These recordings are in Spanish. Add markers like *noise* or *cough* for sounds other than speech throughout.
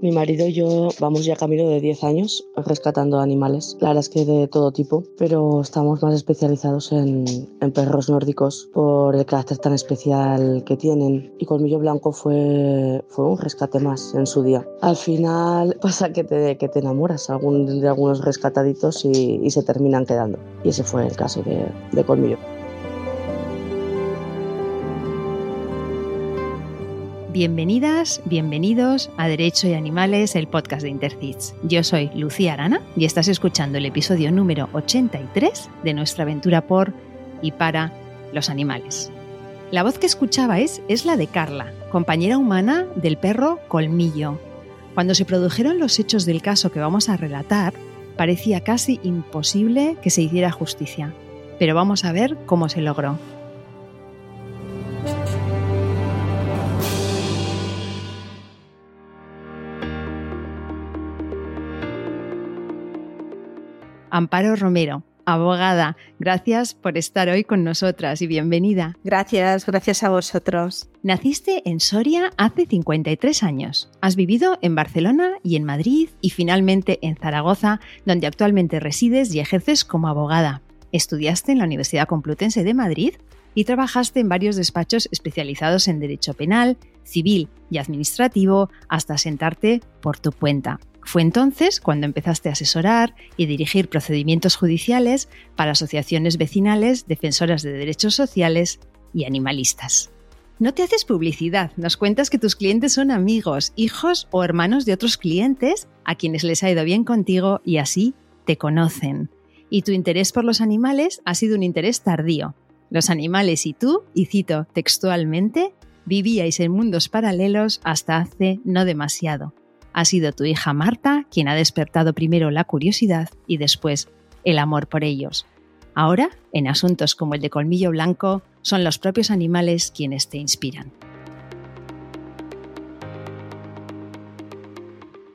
Mi marido y yo vamos ya camino de 10 años rescatando animales, la verdad es que de todo tipo, pero estamos más especializados en, perros nórdicos por el carácter tan especial que tienen. Y Colmillo Blanco fue, fue un rescate más en su día. Al final *laughs* pasa que te, que te enamoras de algunos rescataditos y, y, se terminan quedando. Y ese fue el caso de, de Colmillo. Bienvenidas, bienvenidos a Derecho y Animales, el podcast de Intercits. Yo soy Lucía Arana y estás escuchando el episodio número 83 de nuestra aventura por y para los animales. La voz que escuchabais es la de Carla, compañera humana del perro Colmillo. Cuando se produjeron los hechos del caso que vamos a relatar, parecía casi imposible que se hiciera justicia. Pero vamos a ver cómo se logró. Amparo Romero, abogada. Gracias por estar hoy con nosotras y bienvenida. Gracias, gracias a vosotros. Naciste en Soria hace 53 años. Has vivido en Barcelona y en Madrid y finalmente en Zaragoza, donde actualmente resides y ejerces como abogada. Estudiaste en la Universidad Complutense de Madrid y trabajaste en varios despachos especializados en derecho penal, civil y administrativo hasta sentarte por tu cuenta. Fue entonces cuando empezaste a asesorar y dirigir procedimientos judiciales para asociaciones vecinales, defensoras de derechos sociales y animalistas. No te haces publicidad, nos cuentas que tus clientes son amigos, hijos o hermanos de otros clientes a quienes les ha ido bien contigo y así te conocen. Y tu interés por los animales ha sido un interés tardío. Los animales y tú, y cito textualmente, vivíais en mundos paralelos hasta hace no demasiado. Ha sido tu hija Marta quien ha despertado primero la curiosidad y después el amor por ellos. Ahora, en asuntos como el de colmillo blanco, son los propios animales quienes te inspiran.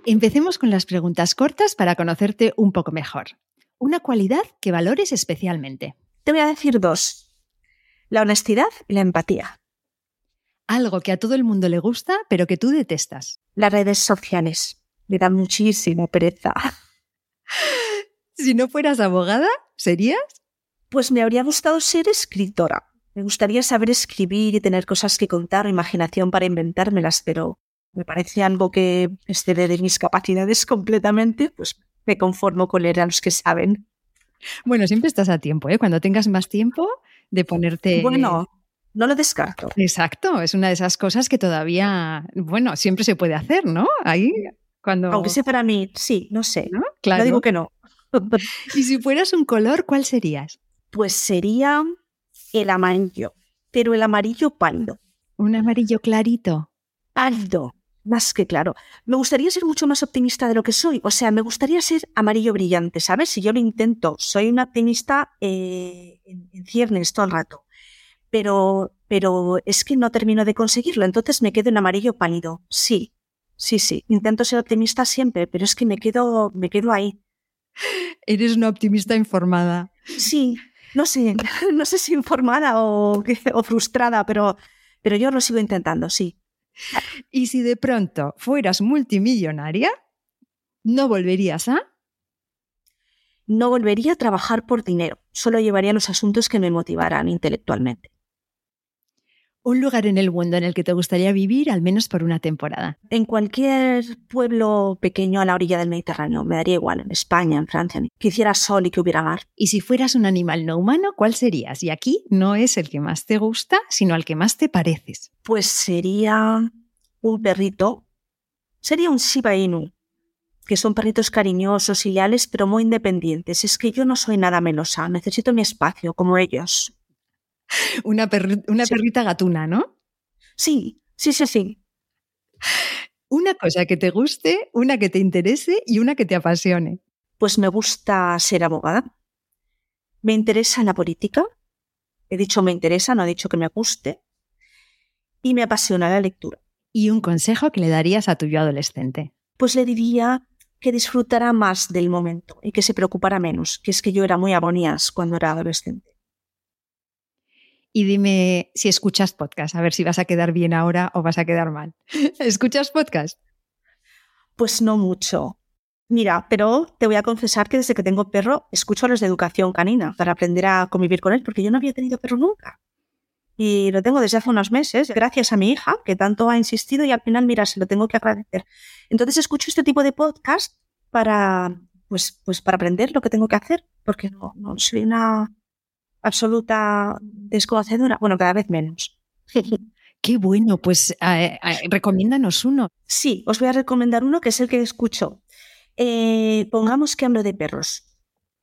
Empecemos con las preguntas cortas para conocerte un poco mejor. Una cualidad que valores especialmente. Te voy a decir dos. La honestidad y la empatía. Algo que a todo el mundo le gusta, pero que tú detestas. Las redes sociales. Me da muchísima pereza. Si no fueras abogada, ¿serías? Pues me habría gustado ser escritora. Me gustaría saber escribir y tener cosas que contar o imaginación para inventármelas, pero me parece algo que excede de mis capacidades completamente, pues me conformo con leer a los que saben. Bueno, siempre estás a tiempo, ¿eh? Cuando tengas más tiempo de ponerte... Bueno, no lo descarto. Exacto, es una de esas cosas que todavía, bueno, siempre se puede hacer, ¿no? Ahí, cuando... Aunque sea para mí, sí, no sé. ¿No? Claro. No digo que no. *laughs* y si fueras un color, ¿cuál serías? Pues sería el amarillo, pero el amarillo pálido. Un amarillo clarito. Pálido, más que claro. Me gustaría ser mucho más optimista de lo que soy. O sea, me gustaría ser amarillo brillante, ¿sabes? Si yo lo intento, soy una optimista eh, en, en ciernes todo el rato pero, pero es que no termino de conseguirlo, entonces me quedo en amarillo pálido. Sí, sí, sí. Intento ser optimista siempre, pero es que me quedo, me quedo ahí. Eres una optimista informada. Sí, no sé, *laughs* no sé si informada o, o frustrada, pero, pero yo lo sigo intentando, sí. Y si de pronto fueras multimillonaria, ¿no volverías a? No volvería a trabajar por dinero, solo llevaría los asuntos que me motivaran intelectualmente un lugar en el mundo en el que te gustaría vivir al menos por una temporada. En cualquier pueblo pequeño a la orilla del Mediterráneo, me daría igual, en España, en Francia, que hiciera sol y que hubiera mar. Y si fueras un animal no humano, ¿cuál serías? Y aquí no es el que más te gusta, sino al que más te pareces. Pues sería un perrito, sería un Shiba Inu, que son perritos cariñosos y leales, pero muy independientes. Es que yo no soy nada melosa, necesito mi espacio, como ellos. Una, una perrita gatuna, ¿no? Sí, sí, sí, sí. Una cosa que te guste, una que te interese y una que te apasione. Pues me gusta ser abogada. Me interesa la política. He dicho me interesa, no he dicho que me guste. Y me apasiona la lectura. ¿Y un consejo que le darías a tu yo adolescente? Pues le diría que disfrutara más del momento y que se preocupara menos, que es que yo era muy agonías cuando era adolescente y dime si escuchas podcast, a ver si vas a quedar bien ahora o vas a quedar mal. *laughs* ¿Escuchas podcast? Pues no mucho. Mira, pero te voy a confesar que desde que tengo perro escucho a los de educación canina para aprender a convivir con él, porque yo no había tenido perro nunca. Y lo tengo desde hace unos meses, gracias a mi hija, que tanto ha insistido y al final, mira, se lo tengo que agradecer. Entonces escucho este tipo de podcast para, pues, pues para aprender lo que tengo que hacer, porque no, no soy una absoluta desconocedora, bueno, cada vez menos. *laughs* Qué bueno, pues eh, eh, recomiéndanos uno. Sí, os voy a recomendar uno que es el que escucho. Eh, pongamos que hablo de perros,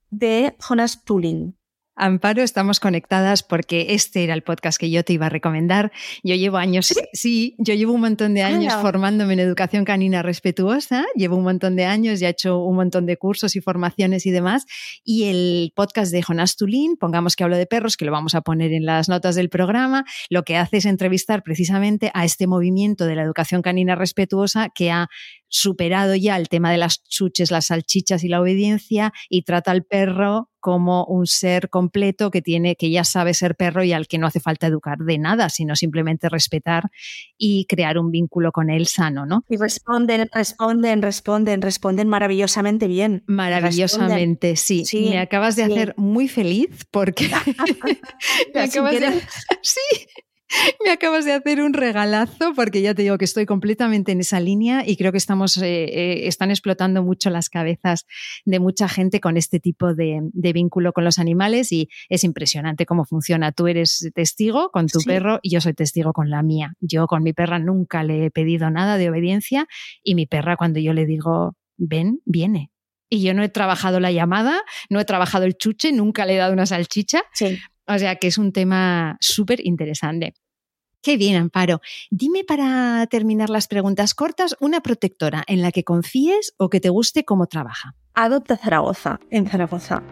de Jonas Tulin. Amparo, estamos conectadas porque este era el podcast que yo te iba a recomendar. Yo llevo años, sí, yo llevo un montón de años formándome en educación canina respetuosa, llevo un montón de años, ya he hecho un montón de cursos y formaciones y demás. Y el podcast de Jonas Tulín, pongamos que hablo de perros, que lo vamos a poner en las notas del programa, lo que hace es entrevistar precisamente a este movimiento de la educación canina respetuosa que ha superado ya el tema de las chuches, las salchichas y la obediencia y trata al perro como un ser completo que tiene que ya sabe ser perro y al que no hace falta educar de nada, sino simplemente respetar y crear un vínculo con él sano, ¿no? Y responden, responden, responden, responden maravillosamente bien. Maravillosamente, sí. Me acabas de hacer muy feliz porque *laughs* *laughs* me acabas de... *laughs* sí, *laughs* Me acabas de hacer un regalazo porque ya te digo que estoy completamente en esa línea y creo que estamos, eh, eh, están explotando mucho las cabezas de mucha gente con este tipo de, vínculo con los animales y es impresionante cómo funciona. Tú eres testigo con tu perro y yo soy testigo con la mía. Yo con mi perra nunca le he pedido nada de obediencia y mi perra cuando yo le digo ven, viene. Y yo no he trabajado la llamada, no he trabajado el chuche, nunca le he dado una salchicha. Sí. O sea que es un tema súper interesante. Qué bien, Amparo. Dime para terminar las preguntas cortas una protectora en la que confíes o que te guste cómo trabaja. Adopta Zaragoza, en Zaragoza.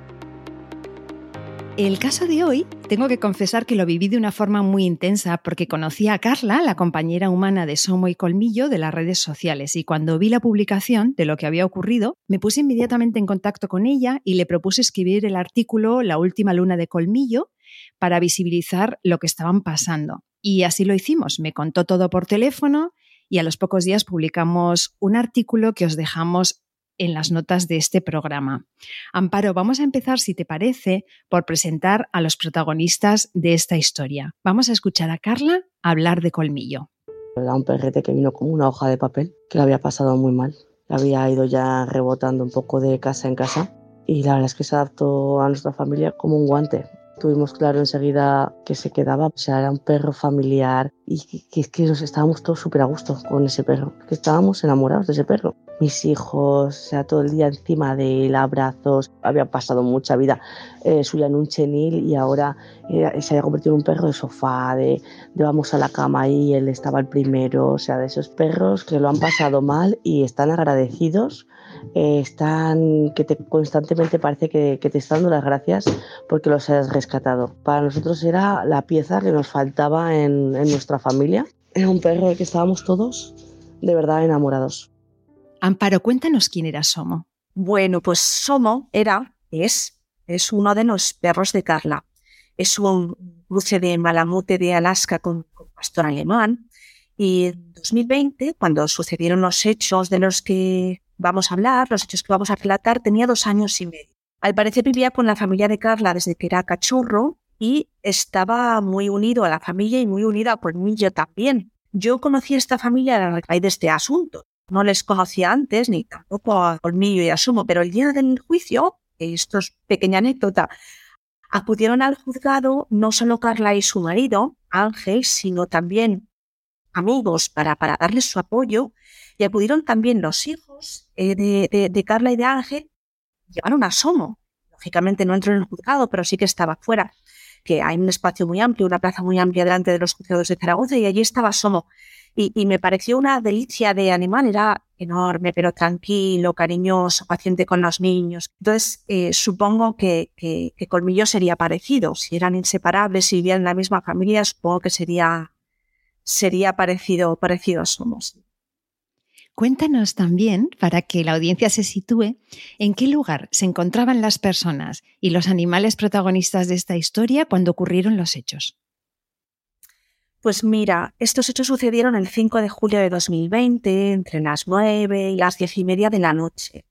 El caso de hoy, tengo que confesar que lo viví de una forma muy intensa porque conocí a Carla, la compañera humana de Somo y Colmillo de las redes sociales, y cuando vi la publicación de lo que había ocurrido, me puse inmediatamente en contacto con ella y le propuse escribir el artículo La última luna de Colmillo para visibilizar lo que estaban pasando. Y así lo hicimos. Me contó todo por teléfono y a los pocos días publicamos un artículo que os dejamos en las notas de este programa. Amparo, vamos a empezar, si te parece, por presentar a los protagonistas de esta historia. Vamos a escuchar a Carla hablar de Colmillo. Era un perrete que vino como una hoja de papel, que le había pasado muy mal. había ido ya rebotando un poco de casa en casa y la verdad es que se adaptó a nuestra familia como un guante. Tuvimos claro enseguida que se quedaba, o sea, era un perro familiar y que, que, que nos estábamos todos súper a gusto con ese perro, que estábamos enamorados de ese perro. Mis hijos, o sea, todo el día encima de él, abrazos, había pasado mucha vida eh, suya en un chenil y ahora eh, se había convertido en un perro de sofá, de, de vamos a la cama y él estaba el primero, o sea, de esos perros que lo han pasado mal y están agradecidos eh, están, que te, constantemente parece que, te están dando las gracias porque los has rescatado. Para nosotros era la pieza que nos faltaba en, nuestra familia. Era un perro del que estábamos todos de verdad enamorados. Amparo, cuéntanos quién era Somo. Bueno, pues Somo era, es, es uno de los perros de Carla. Es un cruce de malamute de Alaska con, con pastor alemán. Y en 2020, cuando sucedieron los hechos de los que vamos a hablar, los hechos que vamos a relatar, tenía dos años y medio. Al parecer vivía con la familia de Carla desde que era cachorro y estaba muy unido a la familia y muy unido a Colmillo también. Yo conocí a esta familia a raíz de este asunto. No les conocía antes, ni tampoco a Colmillo y a Sumo, pero el día del juicio, esto es pequeña anécdota, acudieron al juzgado no solo Carla y su marido, Ángel, sino también amigos para, para darles su apoyo y acudieron también los hijos eh, de, Carla y de Ángel, llevaron a Somo. Lógicamente no entró en el juzgado, pero sí que estaba fuera, que hay un espacio muy amplio, una plaza muy amplia delante de los juzgados de Zaragoza y allí estaba Somo. Y, me pareció una delicia de animal, era enorme, pero tranquilo, cariñoso, paciente con los niños. Entonces, eh, supongo que, que, Colmillo sería parecido. Si eran inseparables, si vivían en la misma familia, supongo que sería, sería parecido, parecido a Somos. Cuéntanos también, para que la audiencia se sitúe, en qué lugar se encontraban las personas y los animales protagonistas de esta historia cuando ocurrieron los hechos. Pues mira, estos hechos sucedieron el 5 de julio de 2020, entre las 9 y las 10 y media de la noche.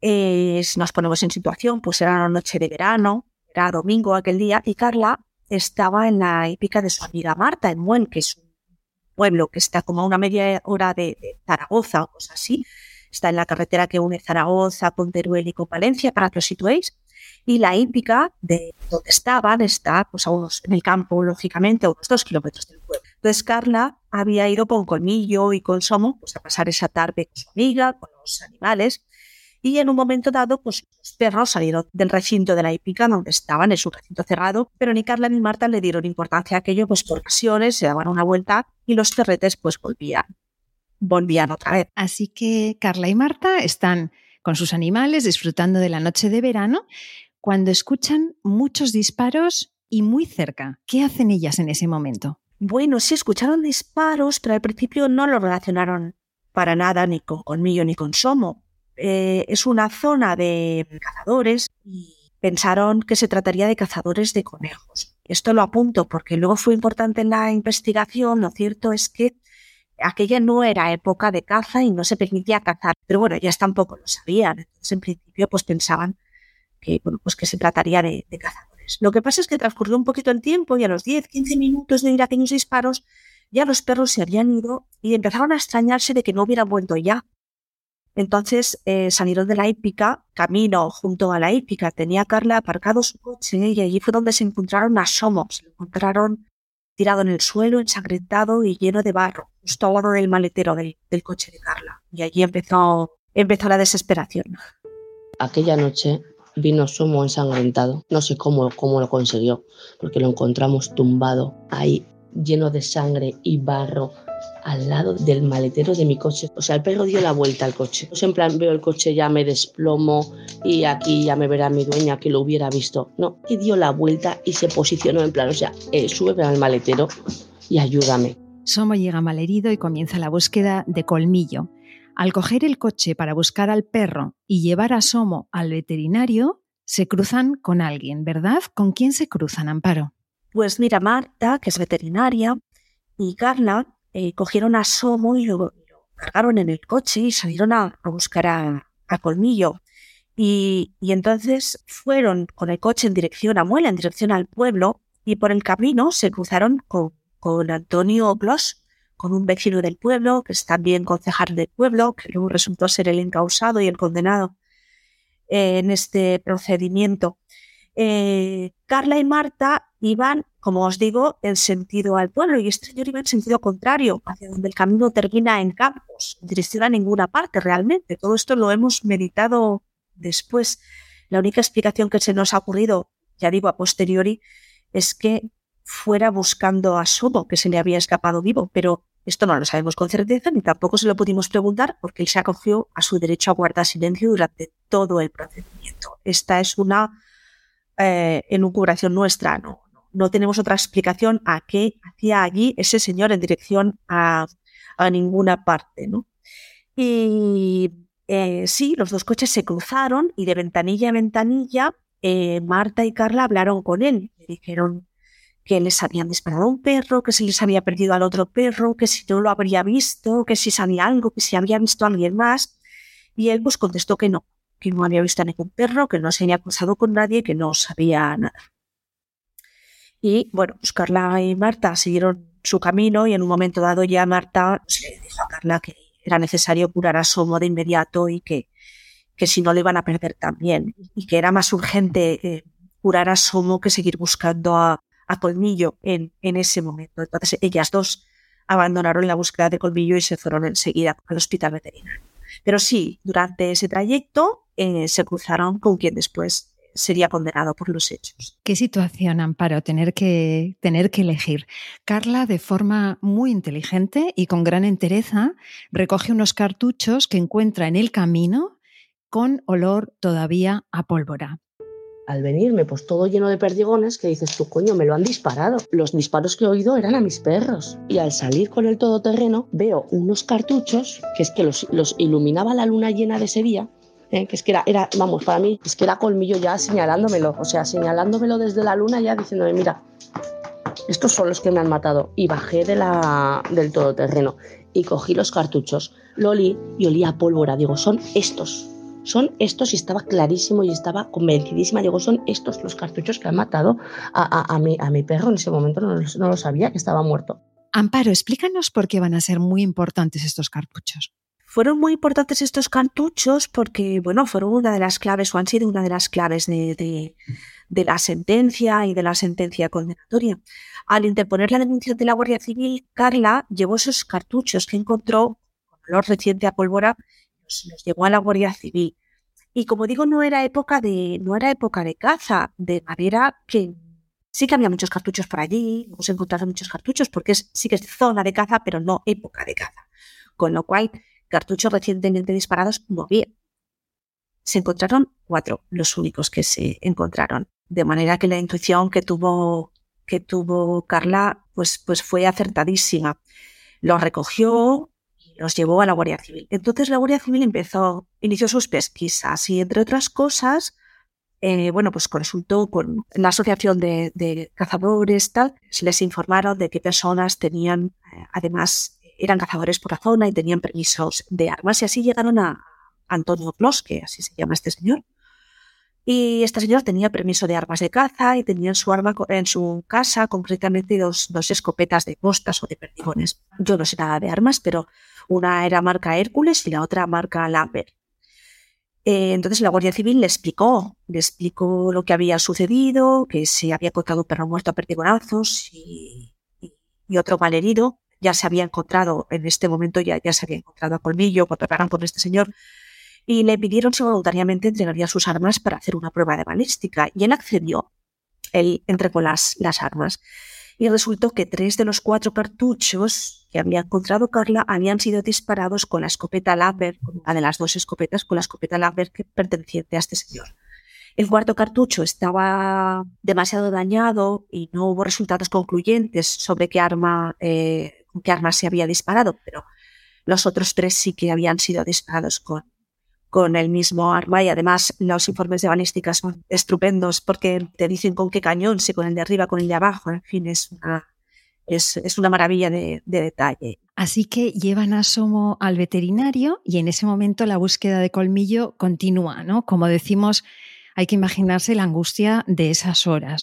Eh, si nos ponemos en situación, pues era una noche de verano, era domingo aquel día, y Carla estaba en la épica de su amiga Marta, en Muen, que es un pueblo que está como a una media hora de, Zaragoza o cosas así. Está en la carretera que une Zaragoza con Teruel y con Valencia, para que os situéis. Y la hípica de donde estaban está pues, a unos, en el campo, lógicamente, a unos dos kilómetros del pueblo. Entonces Carla había ido con Colmillo y con Somo pues, a pasar esa tarde con su amiga, con los animales, y en un momento dado, pues los perros salieron del recinto de la hípica donde estaban, en su recinto cerrado, pero ni Carla ni Marta le dieron importancia a aquello, pues por ocasiones se daban una vuelta y los perretes pues volvían, volvían otra vez. Así que Carla y Marta están con sus animales disfrutando de la noche de verano cuando escuchan muchos disparos y muy cerca. ¿Qué hacen ellas en ese momento? Bueno, sí escucharon disparos, pero al principio no lo relacionaron para nada ni con Colmillo ni con Somo. Eh, es una zona de cazadores y pensaron que se trataría de cazadores de conejos. Esto lo apunto porque luego fue importante en la investigación. Lo cierto es que aquella no era época de caza y no se permitía cazar. Pero bueno, ellas tampoco lo sabían. Entonces, en principio, pues pensaban que, bueno, pues que se trataría de, de cazadores. Lo que pasa es que transcurrió un poquito el tiempo y a los 10, 15 minutos de ir a aquellos disparos, ya los perros se habían ido y empezaron a extrañarse de que no hubieran vuelto ya. Entonces eh, salieron de la hípica, camino junto a la hípica, tenía Carla aparcado su coche y allí fue donde se encontraron a Somo. Se lo encontraron tirado en el suelo, ensangrentado y lleno de barro, justo al lado del maletero del, coche de Carla. Y allí empezó, empezó la desesperación. Aquella noche vino Somo ensangrentado. No sé cómo, cómo lo consiguió, porque lo encontramos tumbado ahí, lleno de sangre y barro al lado del maletero de mi coche. O sea, el perro dio la vuelta al coche. Pues en plan, veo el coche, ya me desplomo y aquí ya me verá mi dueña que lo hubiera visto. No, y dio la vuelta y se posicionó en plan, o sea, eh, sube al maletero y ayúdame. Somo llega malherido y comienza la búsqueda de colmillo. Al coger el coche para buscar al perro y llevar a Somo al veterinario, se cruzan con alguien, ¿verdad? ¿Con quién se cruzan, Amparo? Pues mira, Marta, que es veterinaria, y Carla, eh, cogieron a Somo y lo, cargaron en el coche y salieron a, buscar a, Colmillo. Y, entonces fueron con el coche en dirección a Muela, en dirección al pueblo, y por el camino se cruzaron con, con Antonio Bloss, con un vecino del pueblo, que es también concejal del pueblo, que luego resultó ser el encausado y el condenado en este procedimiento. Eh, Carla y Marta iban, como os digo, en sentido al pueblo y este señor iba en sentido contrario, hacia donde el camino termina en campos, dirección a ninguna parte realmente. Todo esto lo hemos meditado después. La única explicación que se nos ha ocurrido, ya digo a posteriori, es que fuera buscando a Sobo, que se le había escapado vivo, pero esto no lo sabemos con certeza ni tampoco se lo pudimos preguntar porque él se acogió a su derecho a guardar silencio durante todo el procedimiento. Esta es una eh, enucubración nuestra, no, no tenemos otra explicación a qué hacía allí ese señor en dirección a, ninguna parte, ¿no? Y eh, sí, los dos coches se cruzaron y de ventanilla a ventanilla eh, Marta y Carla hablaron con él. Le dijeron que les habían disparado un perro, que se les había perdido al otro perro, que si no lo habría visto, que si sabía algo, que si había visto a alguien más. Y él pues contestó que no, que no había visto a ningún perro, que no se había cruzado con nadie, que no sabía nada. Y bueno, pues Carla y Marta siguieron su camino y en un momento dado ya Marta pues, le dijo a Carla que era necesario curar a Somo de inmediato y que, que si no le iban a perder también y que era más urgente eh, curar a Somo que seguir buscando a, a Colmillo en, en ese momento. Entonces ellas dos abandonaron la búsqueda de Colmillo y se fueron enseguida al hospital veterinario. Pero sí, durante ese trayecto eh, se cruzaron con quien después sería condenado por los hechos. Qué situación, Amparo, tener que, tener que elegir. Carla, de forma muy inteligente y con gran entereza, recoge unos cartuchos que encuentra en el camino con olor todavía a pólvora al venirme, pues todo lleno de perdigones, que dices tú, coño, me lo han disparado. Los disparos que he oído eran a mis perros. Y al salir con el todoterreno, veo unos cartuchos, que es que los, los iluminaba la luna llena de ese día, ¿eh? que es que era, era, vamos, para mí, es que era colmillo ya señalándomelo, o sea, señalándomelo desde la luna ya diciéndome, mira, estos son los que me han matado. Y bajé de la, del todoterreno y cogí los cartuchos, lo olí y olía a pólvora. Digo, son estos, son estos y estaba clarísimo y estaba convencidísima. Digo, son estos los cartuchos que han matado a, a, mi, a mi, perro. En ese momento no, no lo sabía que estaba muerto. Amparo, explícanos por qué van a ser muy importantes estos cartuchos. Fueron muy importantes estos cartuchos porque, bueno, fueron una de las claves o han sido una de las claves de, de, la sentencia y de la sentencia condenatoria. Al interponer la denuncia de la Guardia Civil, Carla llevó esos cartuchos que encontró con olor reciente a pólvora, los, los llevó a la Guardia Civil. Y como digo, no era época de, no era época de caza, de manera que sí que había muchos cartuchos por allí, hemos encontrado muchos cartuchos porque es, sí que es zona de caza, pero no época de caza. Con lo cual, cartuchos recientemente disparados había. Se encontraron cuatro, los únicos que se encontraron. De manera que la intuición que tuvo, que tuvo Carla pues, pues fue acertadísima. Los recogió y los llevó a la Guardia Civil. Entonces la Guardia Civil empezó, inició sus pesquisas y entre otras cosas, eh, bueno, pues consultó con la asociación de, cazadores, tal, les informaron de qué personas tenían, eh, además, eran cazadores por la zona y tenían permisos de armas y así llegaron a Antonio Clos, que así se llama este señor. Y este señor tenía permiso de armas de caza y tenía en su arma en su casa concretamente dos, dos escopetas de postas o de perdigones. Yo no sé nada de armas, pero una era marca Hércules y la otra marca Lambert. Eh, entonces la Guardia Civil le explicó, le explicó lo que había sucedido, que se había encontrado un perro muerto a perdigonazos y, y, otro malherido ya se había encontrado, en este momento ya, ya se había encontrado a Colmillo cuando hablaron con este señor, y le pidieron si voluntariamente entregaría sus armas para hacer una prueba de balística, y él accedió. Él entregó las, las armas. Y resultó que tres de los cuatro cartuchos que había encontrado Carla habían sido disparados con la escopeta Lambert, una de las dos escopetas, con la escopeta Lambert que perteneciente a este señor. El cuarto cartucho estaba demasiado dañado y no hubo resultados concluyentes sobre qué arma eh, qué arma se había disparado, pero los otros tres sí que habían sido disparados con, con el mismo arma y además los informes de balística son estupendos porque te dicen con qué cañón, si con el de arriba, con el de abajo, en fin, es una, es, es una maravilla de, de, detalle. Así que llevan a Somo al veterinario y en ese momento la búsqueda de colmillo continúa, ¿no? Como decimos, hay que imaginarse la angustia de esas horas.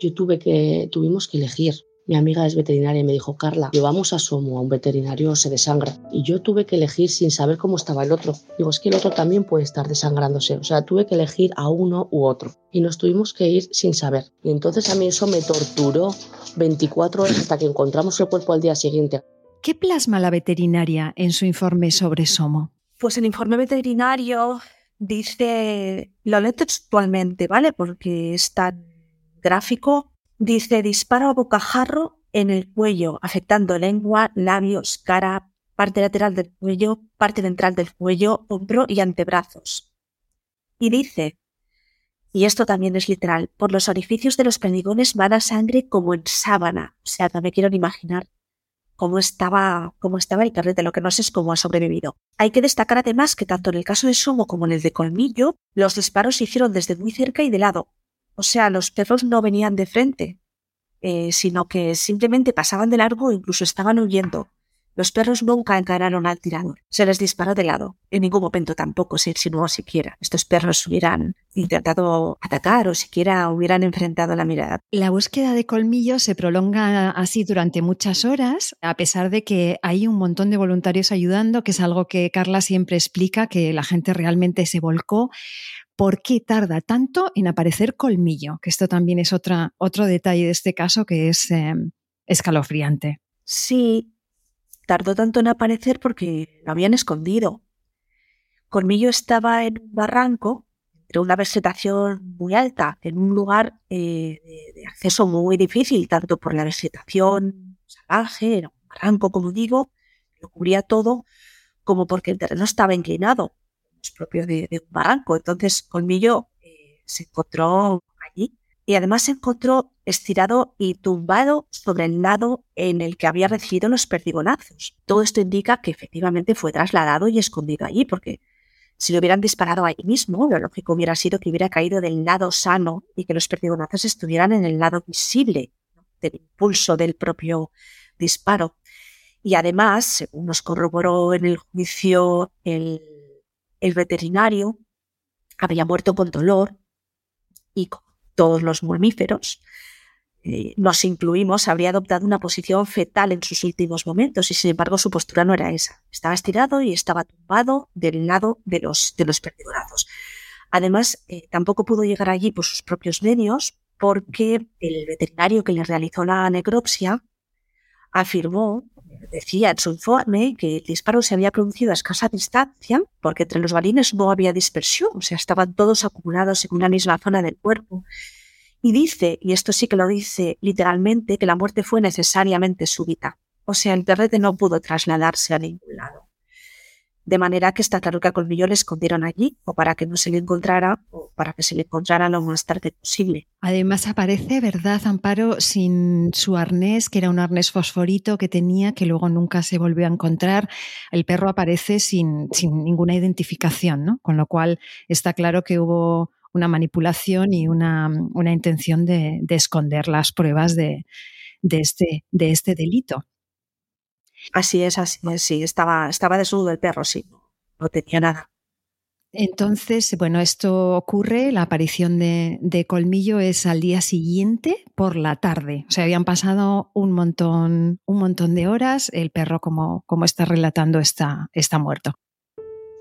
Yo tuve que, tuvimos que elegir mi amiga es veterinaria y me dijo, Carla, llevamos a Somo a un veterinario, se desangra. Y yo tuve que elegir sin saber cómo estaba el otro. Digo, es que el otro también puede estar desangrándose. O sea, tuve que elegir a uno u otro. Y nos tuvimos que ir sin saber. Y entonces a mí eso me torturó 24 horas hasta que encontramos el cuerpo al día siguiente. ¿Qué plasma la veterinaria en su informe sobre Somo? Pues el informe veterinario dice, lo leo textualmente, ¿vale? Porque es tan gráfico Dice disparo a bocajarro en el cuello, afectando lengua, labios, cara, parte lateral del cuello, parte ventral del cuello, hombro y antebrazos. Y dice, y esto también es literal, por los orificios de los perdigones va la sangre como en sábana. O sea, no me quiero imaginar cómo estaba, cómo estaba el de lo que no sé es cómo ha sobrevivido. Hay que destacar además que tanto en el caso de Sumo como en el de Colmillo, los disparos se hicieron desde muy cerca y de lado, o sea, los perros no venían de frente, eh, sino que simplemente pasaban de largo o incluso estaban huyendo. Los perros nunca encararon al tirador. Se les disparó de lado. En ningún momento tampoco se insinuó siquiera. Estos perros hubieran intentado atacar o siquiera hubieran enfrentado la mirada. La búsqueda de colmillos se prolonga así durante muchas horas, a pesar de que hay un montón de voluntarios ayudando, que es algo que Carla siempre explica, que la gente realmente se volcó por qué tarda tanto en aparecer colmillo, que esto también es otra, otro detalle de este caso que es em, escalofriante. Sí, tardó tanto en aparecer porque lo habían escondido. Colmillo estaba en un barranco, entre una vegetación muy alta, en un lugar eh, de, acceso muy difícil, tanto por la vegetación salvaje, era un barranco, como digo, lo cubría todo, como porque el terreno estaba inclinado propio de, un barranco. Entonces Colmillo eh, se encontró allí y además se encontró estirado y tumbado sobre el lado en el que había recibido los perdigonazos. Todo esto indica que efectivamente fue trasladado y escondido allí, porque si lo hubieran disparado ahí mismo, lo lógico hubiera sido que hubiera caído del lado sano y que los perdigonazos estuvieran en el lado visible. del impulso del propio disparo. Y además, según nos corroboró en el juicio el, el veterinario, había muerto con dolor y con todos los mamíferos, eh, nos incluimos, habría adoptado una posición fetal en sus últimos momentos y sin embargo su postura no era esa. Estaba estirado y estaba tumbado del lado de los, de los perdigonados. Además, eh, tampoco pudo llegar allí por sus propios medios porque el veterinario que le realizó la necropsia afirmó, decía en su informe, que el disparo se había producido a escasa distancia porque entre los balines no había dispersión, o sea, estaban todos acumulados en una misma zona del cuerpo y dice, y esto sí que lo dice literalmente, que la muerte fue necesariamente súbita. O sea, el perrete no pudo trasladarse a ningún lado. De manera que está claro que Colmillo le escondieron allí, o para que no se le encontrara, o para que se le encontrara lo más tarde posible. Además aparece, ¿verdad, Amparo, sin su arnés, que era un arnés fosforito que tenía, que luego nunca se volvió a encontrar? El perro aparece sin, sin ninguna identificación, ¿no? Con lo cual está claro que hubo una manipulación y una, intención de, esconder las pruebas de, este, de este delito. Así es, así es, sí, estaba, estaba desnudo el perro, sí, no tenía nada. Entonces, bueno, esto ocurre, la aparición de, Colmillo es al día siguiente por la tarde. O sea, habían pasado un montón, un montón de horas. El perro, como, como está relatando, está, está muerto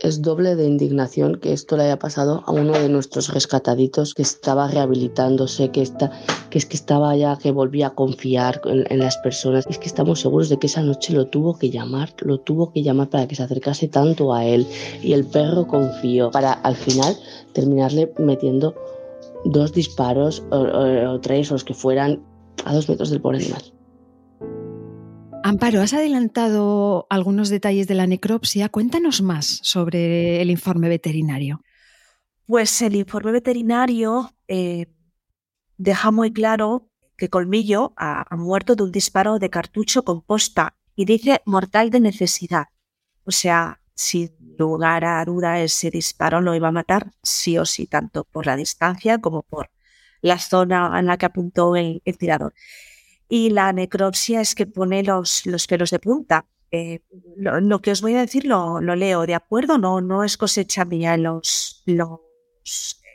es doble de indignación que esto le haya pasado a uno de nuestros rescataditos que estaba rehabilitándose, que, está, que es que estaba ya, que volvía a confiar en, las personas. Es que estamos seguros de que esa noche lo tuvo que llamar, lo tuvo que llamar para que se acercase tanto a él. Y el perro confió para al final terminarle metiendo dos disparos o, o tres, o los que fueran, a dos metros del pobre animal. Amparo, has adelantado algunos detalles de la necropsia. Cuéntanos más sobre el informe veterinario. Pues el informe veterinario eh, deja muy claro que Colmillo ha, muerto de un disparo de cartucho con posta y dice mortal de necesidad. O sea, sin lugar a duda ese disparo lo iba a matar sí o sí, tanto por la distancia como por la zona en la que apuntó el tirador y la necropsia es que pone los, los pelos de punta. Eh, lo, que os voy a decir lo, leo, ¿de acuerdo? No, no es cosecha mía, los, los,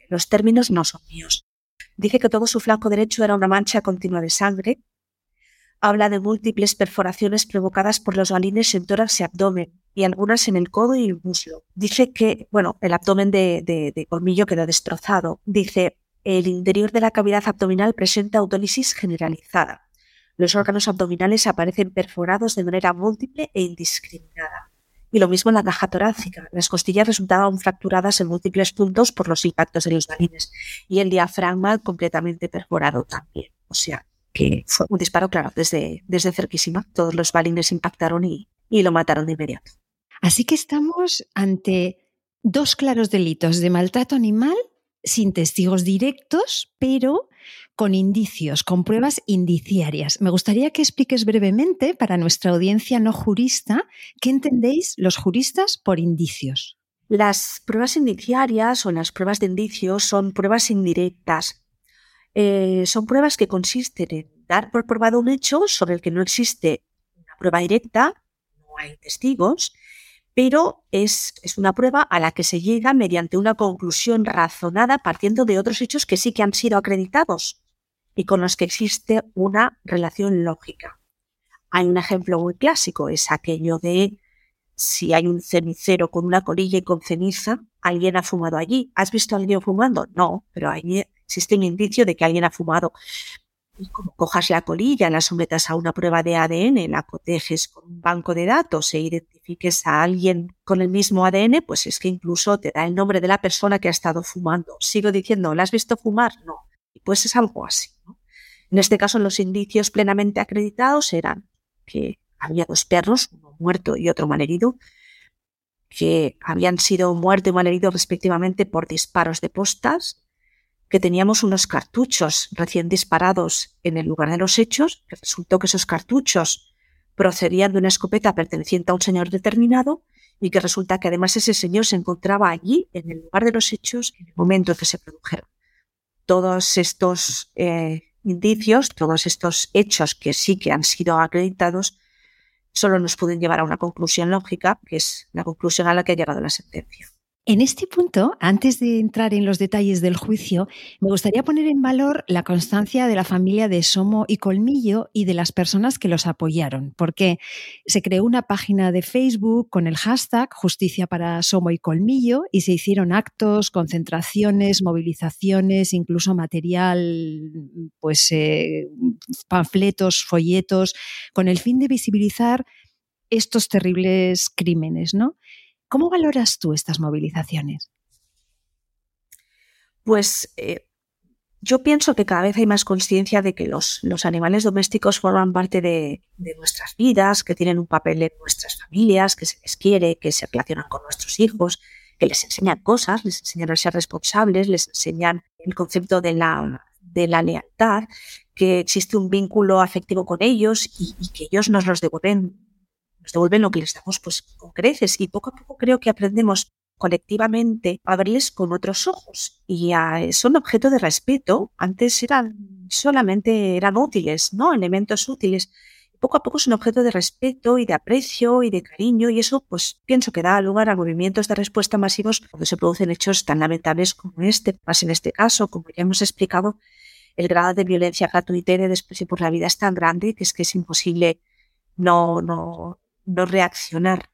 los términos no son míos. Dice que todo su flanco derecho era una mancha continua de sangre. Habla de múltiples perforaciones provocadas por los balines en tórax y abdomen, y algunas en el codo y el muslo. Dice que, bueno, el abdomen de, de, de colmillo quedó destrozado. Dice, el interior de la cavidad abdominal presenta autólisis generalizada. Los órganos abdominales aparecen perforados de manera múltiple e indiscriminada. Y lo mismo en la caja torácica. Las costillas resultaban fracturadas en múltiples puntos por los impactos de los balines. Y el diafragma completamente perforado también. O sea, que fue un disparo, claro, desde, desde cerquísima. Todos los balines impactaron y, y lo mataron de inmediato. Así que estamos ante dos claros delitos de maltrato animal sin testigos directos, pero con indicios, con pruebas indiciarias. Me gustaría que expliques brevemente para nuestra audiencia no jurista qué entendéis los juristas por indicios. Las pruebas indiciarias o las pruebas de indicios son pruebas indirectas. Eh, son pruebas que consisten en dar por probado un hecho sobre el que no existe una prueba directa, no hay testigos, pero es, es, una prueba a la que se llega mediante una conclusión razonada partiendo de otros hechos que sí que han sido acreditados y con los que existe una relación lógica. Hay un ejemplo muy clásico, es aquello de si hay un cenicero con una colilla y con ceniza, alguien ha fumado allí. ¿Has visto a alguien fumando? No, pero ahí existe un indicio de que alguien ha fumado. Y como cojas la colilla, la sometas a una prueba de ADN, la cotejes con un banco de datos e identifiques a alguien con el mismo ADN, pues es que incluso te da el nombre de la persona que ha estado fumando. Sigo diciendo, ¿la has visto fumar? No. Pues es algo así. En este caso, los indicios plenamente acreditados eran que había dos perros, uno muerto y otro malherido, que habían sido muerto y malherido respectivamente por disparos de postas, que teníamos unos cartuchos recién disparados en el lugar de los hechos, que resultó que esos cartuchos procedían de una escopeta perteneciente a un señor determinado y que resulta que además ese señor se encontraba allí en el lugar de los hechos en el momento en que se produjeron todos estos eh, indicios, todos estos hechos que sí que han sido acreditados, solo nos pueden llevar a una conclusión lógica, que es la conclusión a la que ha llegado la sentencia. En este punto, antes de entrar en los detalles del juicio, me gustaría poner en valor la constancia de la familia de Somo y Colmillo y de las personas que los apoyaron, porque se creó una página de Facebook con el hashtag Justicia para Somo y Colmillo y se hicieron actos, concentraciones, movilizaciones, incluso material, pues eh, panfletos, folletos, con el fin de visibilizar estos terribles crímenes, ¿no? ¿Cómo valoras tú estas movilizaciones? Pues eh, yo pienso que cada vez hay más conciencia de que los, los, animales domésticos forman parte de, nuestras vidas, que tienen un papel en nuestras familias, que se les quiere, que se relacionan con nuestros hijos, que les enseñan cosas, les enseñan a ser responsables, les enseñan el concepto de la, de la lealtad, que existe un vínculo afectivo con ellos y, y que ellos nos los devuelven nos devuelven lo que les damos pues con creces y poco a poco creo que aprendemos colectivamente a verles con otros ojos y son objeto de respeto. Antes eran solamente eran útiles, ¿no? Elementos útiles. Poco a poco son objeto de respeto y de aprecio y de cariño y eso pues pienso que da lugar a movimientos de respuesta masivos cuando se producen hechos tan lamentables como este. Más en este caso, como ya hemos explicado, el grado de violencia gratuita y de desprecio por la vida es tan grande que es que es imposible no, no, no reaccionar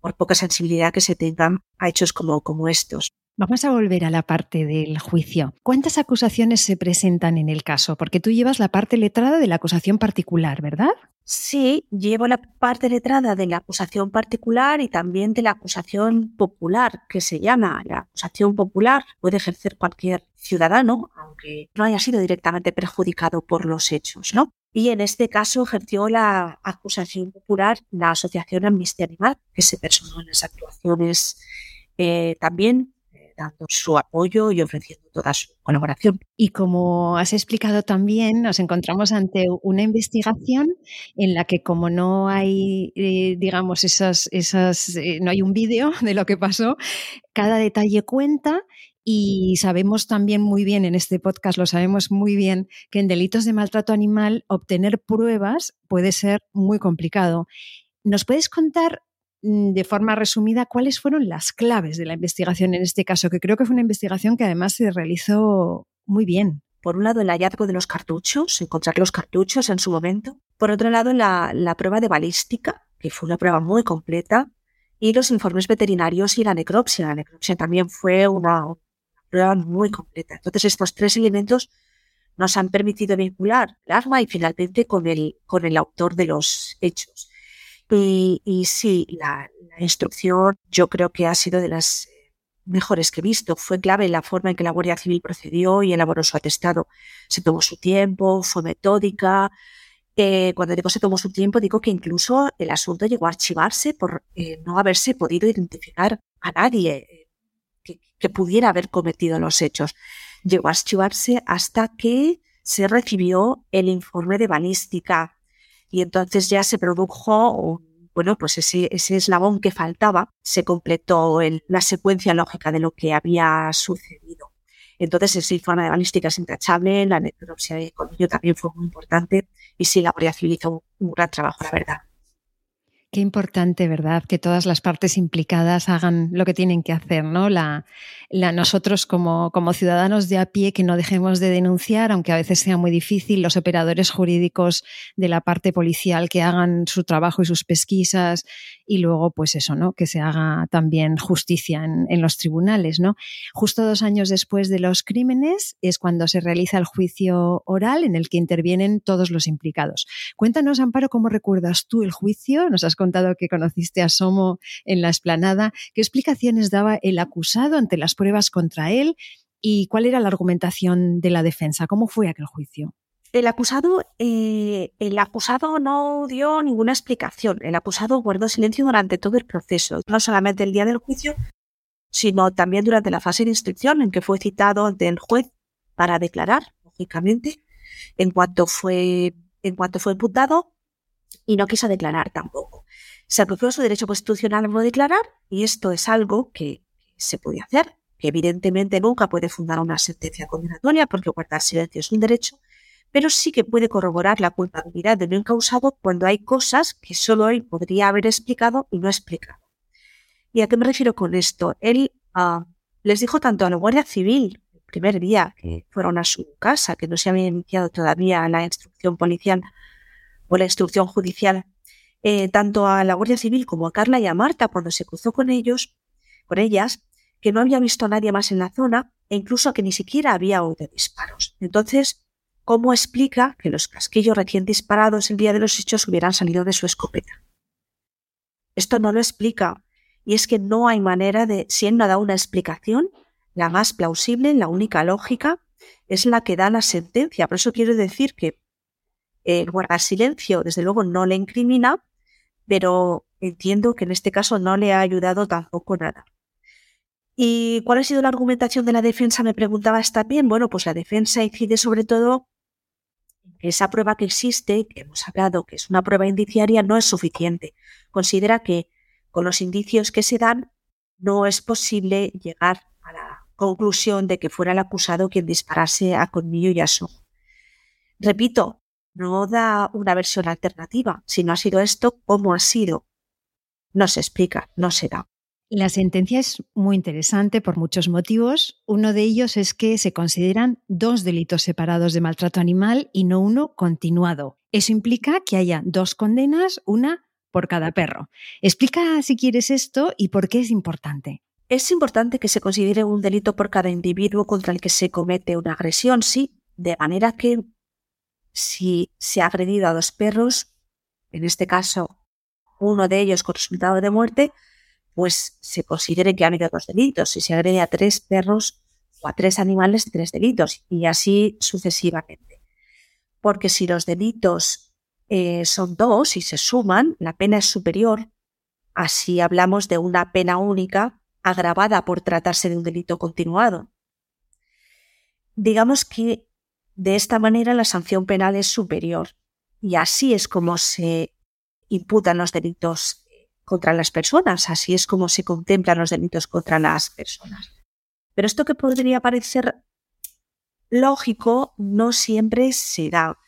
por poca sensibilidad que se tengan a hechos como, como estos. Vamos a volver a la parte del juicio. ¿Cuántas acusaciones se presentan en el caso? Porque tú llevas la parte letrada de la acusación particular, ¿verdad? Sí, llevo la parte letrada de la acusación particular y también de la acusación popular, que se llama la acusación popular. Puede ejercer cualquier ciudadano, aunque no haya sido directamente perjudicado por los hechos, ¿no? Y en este caso ejerció la acusación popular la Asociación Amnistía Animal, que se personó en las actuaciones eh, también su apoyo y ofreciendo toda su colaboración. Y como has explicado también, nos encontramos ante una investigación en la que como no hay, eh, digamos, esas, esas no hay un vídeo *laughs* de lo que pasó, cada detalle cuenta y sabemos también muy bien, en este podcast lo sabemos muy bien, que en delitos de maltrato animal obtener pruebas puede ser muy complicado. ¿Nos puedes contar de forma resumida cuáles fueron las claves de la investigación en este caso? Que creo que fue una investigación que además se realizó muy bien. Por un lado, el hallazgo de los cartuchos, encontrar los cartuchos en su momento. Por otro lado, la, la prueba de balística, que fue una prueba muy completa. Y los informes veterinarios y la necropsia. La necropsia también fue una, prueba muy completa. Entonces, estos tres elementos nos han permitido vincular el arma y finalmente con el, con el autor de los hechos. Y, y sí, la, instrucción yo creo que ha sido de las mejores que he visto. Fue clave la forma en que la Guardia Civil procedió y elaboró su atestado. Se tomó su tiempo, fue metódica. Eh, cuando digo se tomó su tiempo, digo que incluso el asunto llegó a archivarse por eh, no haberse podido identificar a nadie que pudiera haber cometido los hechos. Llegó a archivarse hasta que se recibió el informe de balística y entonces ya se produjo, bueno, pues ese, ese eslabón que faltaba, se completó en la secuencia lógica de lo que había sucedido. Entonces ese informe de balística es intachable, la necropsia de Colillo también fue muy importante y sí, la Guardia Civil hizo un gran trabajo, la verdad. Qué importante, ¿verdad? Que todas las partes implicadas hagan lo que tienen que hacer, ¿no? Nosotros como, ciudadanos de a pie que no dejemos de denunciar, aunque a veces sea muy difícil, los operadores jurídicos de la parte policial que hagan su trabajo y sus pesquisas y luego, pues eso, ¿no? Que se haga también justicia en, en los tribunales, ¿no? Justo dos años después de los crímenes es cuando se realiza el juicio oral en el que intervienen todos los implicados. Cuéntanos, Amparo, cómo recuerdas tú el juicio. Nos has contado que conociste a Somo en la esplanada. ¿Qué explicaciones daba el acusado ante las pruebas contra él y cuál era la argumentación de la defensa? ¿Cómo fue aquel juicio? El acusado, eh, el acusado no dio ninguna explicación. El acusado guardó silencio durante todo el proceso, no solamente el día del juicio, sino también durante la fase de instrucción en que fue citado ante el juez para declarar, lógicamente, en cuanto fue, en cuanto fue imputado y no quiso declarar tampoco se apropió su derecho constitucional a no declarar y esto es algo que se puede hacer, que evidentemente nunca puede fundar una sentencia condenatoria porque guardar silencio es un derecho, pero sí que puede corroborar la culpabilidad de un encausado cuando hay cosas que solo él podría haber explicado y no explicado. ¿Y a qué me refiero con esto? Él ah, les dijo tanto a la Guardia Civil el primer día que fueron a su casa, que no se había iniciado todavía la instrucción policial o la instrucción judicial, eh, tanto a la Guardia Civil como a Carla y a Marta cuando se cruzó con ellos, con ellas, que no había visto a nadie más en la zona e incluso que ni siquiera había oído disparos. Entonces, ¿cómo explica que los casquillos recién disparados el día de los hechos hubieran salido de su escopeta? Esto no lo explica, y es que no hay manera de, si él no da una explicación, la más plausible, la única lógica, es la que da la sentencia. Por eso quiero decir que el guardar silencio, desde luego, no le incrimina, pero entiendo que en este caso no le ha ayudado tampoco nada. ¿Y cuál ha sido la argumentación de la defensa? Me preguntabas también. Bueno, pues la defensa incide sobre todo que esa prueba que existe, que hemos hablado, que es una prueba indiciaria, no es suficiente. Considera que con los indicios que se dan no es posible llegar a la conclusión de que fuera el acusado quien disparase a Colmillo y a Su. Repito, no da una versión alternativa. Si no ha sido esto, ¿cómo ha sido? No se explica, no se da. La sentencia es muy interesante por muchos motivos. Uno de ellos es que se consideran dos delitos separados de maltrato animal y no uno continuado. Eso implica que haya dos condenas, una por cada perro. Explica si quieres esto y por qué es importante. Es importante que se considere un delito por cada individuo contra el que se comete una agresión, sí, de manera que si se ha agredido a dos perros, en este caso uno de ellos con resultado de muerte, pues se considere que han habido dos delitos. Si se agrede a tres perros o a tres animales, tres delitos, y así sucesivamente. Porque si los delitos eh, son dos y se suman, la pena es superior. Así hablamos de una pena única agravada por tratarse de un delito continuado. Digamos que de esta manera la sanción penal es superior y así es como se imputan los delitos contra las personas. Así es como se contemplan los delitos contra las personas. Pero esto que podría parecer lógico no siempre se da.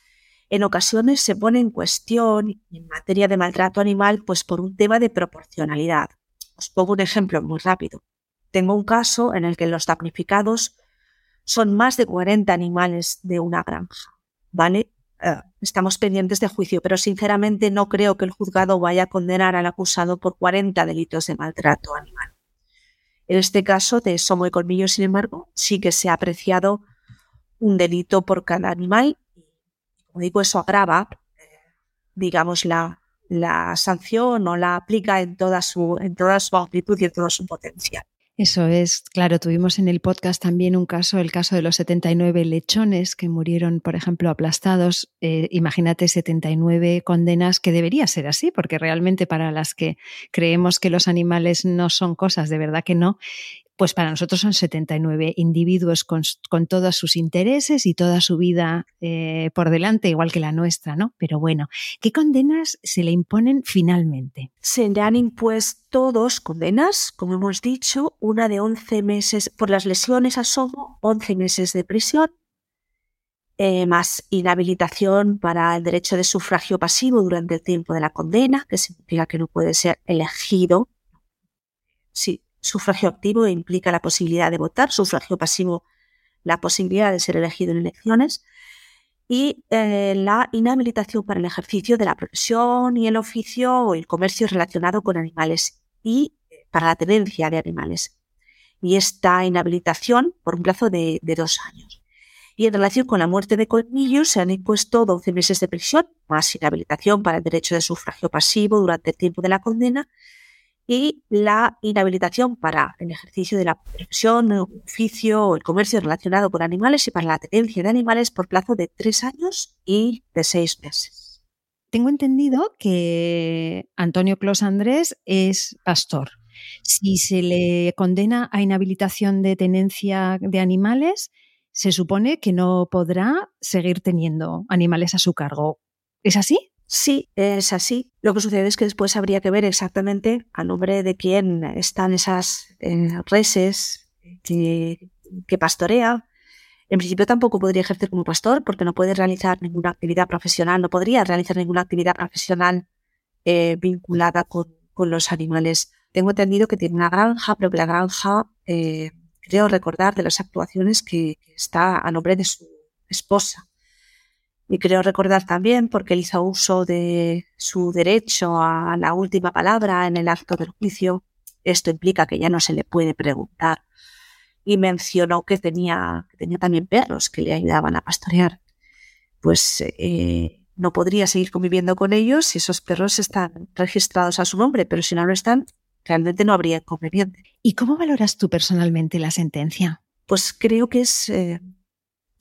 En ocasiones se pone en cuestión en materia de maltrato animal pues por un tema de proporcionalidad. Os pongo un ejemplo muy rápido. Tengo un caso en el que los damnificados son más de 40 animales de una granja, ¿vale? Eh, estamos pendientes de juicio, pero sinceramente no creo que el juzgado vaya a condenar al acusado por 40 delitos de maltrato animal. En este caso de Somo y Colmillo, sin embargo, sí que se ha apreciado un delito por cada animal. Como digo, eso agrava, digamos, la, la sanción o la aplica en toda su, en toda su amplitud y en todo su potencial. Eso es, claro, tuvimos en el podcast también un caso, el caso de los 79 lechones que murieron, por ejemplo, aplastados. Eh, imagínate 79 condenas que debería ser así, porque realmente para las que creemos que los animales no son cosas, de verdad que no, pues para nosotros son 79 individuos con, todos sus intereses y toda su vida eh, por delante, igual que la nuestra, ¿no? Pero bueno, ¿qué condenas se le imponen finalmente? Se le han impuesto dos condenas, como hemos dicho, una de 11 meses por las lesiones a Somo, 11 meses de prisión, eh, más inhabilitación para el derecho de sufragio pasivo durante el tiempo de la condena, que significa que no puede ser elegido. Sí, Sufragio activo implica la posibilidad de votar, sufragio pasivo la posibilidad de ser elegido en elecciones y eh, la inhabilitación para el ejercicio de la profesión y el oficio o el comercio relacionado con animales y eh, para la tenencia de animales. Y esta inhabilitación por un plazo de, dos años. Y en relación con la muerte de Colmillo se han impuesto 12 meses de prisión, más inhabilitación para el derecho de sufragio pasivo durante el tiempo de la condena y la inhabilitación para el ejercicio de la profesión, oficio o el comercio relacionado con animales y para la tenencia de animales por plazo de tres años y de seis meses. Tengo entendido que Antonio Clos Andrés es pastor. Si se le condena a inhabilitación de tenencia de animales, se supone que no podrá seguir teniendo animales a su cargo. ¿Es así? Sí, es así. Lo que sucede es que después habría que ver exactamente a nombre de quién están esas eh, reses que, pastorea, En principio tampoco podría ejercer como pastor porque no puede realizar ninguna actividad profesional, no podría realizar ninguna actividad profesional eh, vinculada con, los animales. Tengo entendido que tiene una granja, pero la granja, eh, creo recordar de las actuaciones que, está a nombre de su esposa. Y creo recordar también porque él hizo uso de su derecho a la última palabra en el acto del juicio. Esto implica que ya no se le puede preguntar y mencionó que tenía, que tenía también perros que le ayudaban a pastorear. Pues eh, no podría seguir conviviendo con ellos si esos perros están registrados a su nombre, pero si no lo están, realmente no habría inconveniente. ¿Y cómo valoras tú personalmente la sentencia? Pues creo que es eh,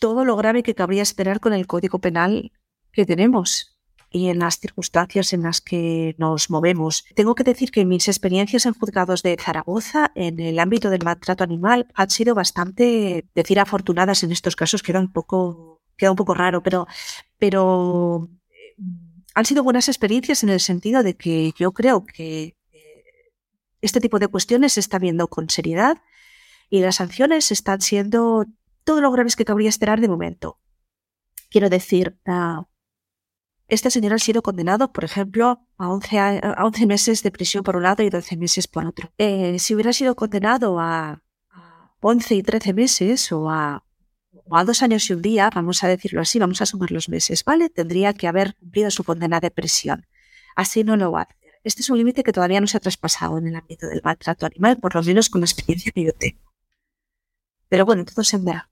todo lo grave que cabría esperar con el Código Penal que tenemos y en las circunstancias en las que nos movemos. Tengo que decir que mis experiencias en juzgados de Zaragoza en el ámbito del maltrato animal han sido bastante, decir afortunadas en estos casos, queda un poco, queda un poco raro, pero, pero eh, han sido buenas experiencias en el sentido de que yo creo que eh, este tipo de cuestiones se está viendo con seriedad y las sanciones están siendo todo lo graves que cabría esperar de momento. Quiero decir, uh, este señor ha sido condenado, por ejemplo, a 11, a 11 meses de prisión por un lado y 12 meses por otro. Eh, si hubiera sido condenado a, 11 y 13 meses o a, dos años y un día, vamos a decirlo así, vamos a sumar los meses, ¿vale? Tendría que haber cumplido su condena de prisión. Así no lo hacer. Este es un límite que todavía no se ha traspasado en el ámbito del maltrato animal, por lo menos con la experiencia que yo tengo. Pero bueno, todo se verá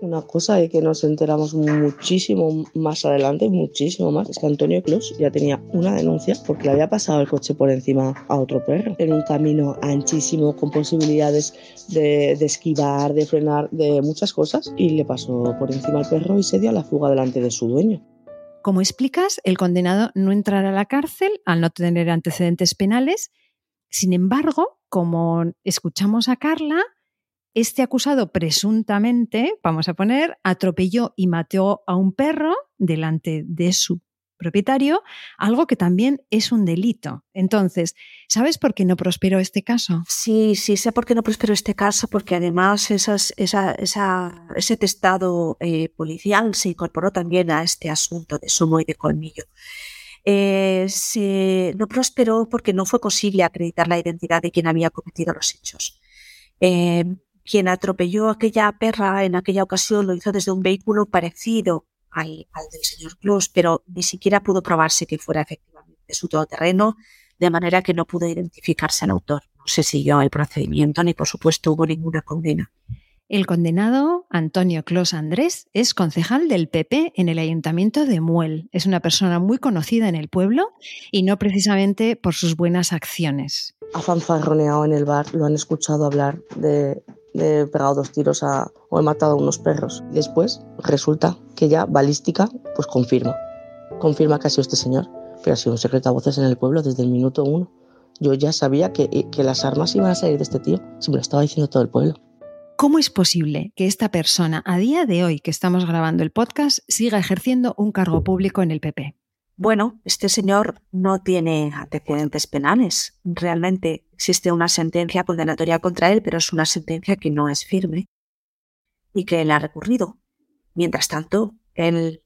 una cosa y que nos enteramos muchísimo más adelante, muchísimo más, es que Antonio Clos ya tenía una denuncia porque le había pasado el coche por encima a otro perro en un camino anchísimo con posibilidades de, esquivar, de frenar, de muchas cosas y le pasó por encima al perro y se dio a la fuga delante de su dueño. Como explicas, el condenado no entrará a la cárcel al no tener antecedentes penales. Sin embargo, como escuchamos a Carla, este acusado presuntamente, vamos a poner, atropelló y mató a un perro delante de su propietario, algo que también es un delito. Entonces, ¿sabes por qué no prosperó este caso? Sí, sí, sé por qué no prosperó este caso, porque además ese testado eh, policial se incorporó también a este asunto de sumo y de colmillo. Eh, no prosperó porque no fue posible acreditar la identidad de quien había cometido los hechos. Eh, quien atropelló a aquella perra en aquella ocasión lo hizo desde un vehículo parecido al, del señor Claus, pero ni siquiera pudo probarse que fuera efectivamente su todoterreno, de manera que no pudo identificarse al autor. No se siguió el procedimiento ni, por supuesto, hubo ninguna condena. El condenado, Antonio Clos Andrés, es concejal del PP en el ayuntamiento de Muel. Es una persona muy conocida en el pueblo y no precisamente por sus buenas acciones. Ha fanfarroneado en el bar, lo han escuchado hablar de he pegado dos tiros a, o he matado a unos perros. Después resulta que ya balística pues confirma, confirma que ha sido este señor, pero ha sido un secreto a voces en el pueblo desde el minuto uno. Yo ya sabía que, que las armas iban a salir de este tío, se me lo estaba diciendo todo el pueblo. ¿Cómo es posible que esta persona, a día de hoy que estamos grabando el podcast, siga ejerciendo un cargo público en el PP? Bueno, este señor no tiene antecedentes penales. Realmente existe una sentencia condenatoria contra él, pero es una sentencia que no es firme y que él ha recurrido. Mientras tanto, él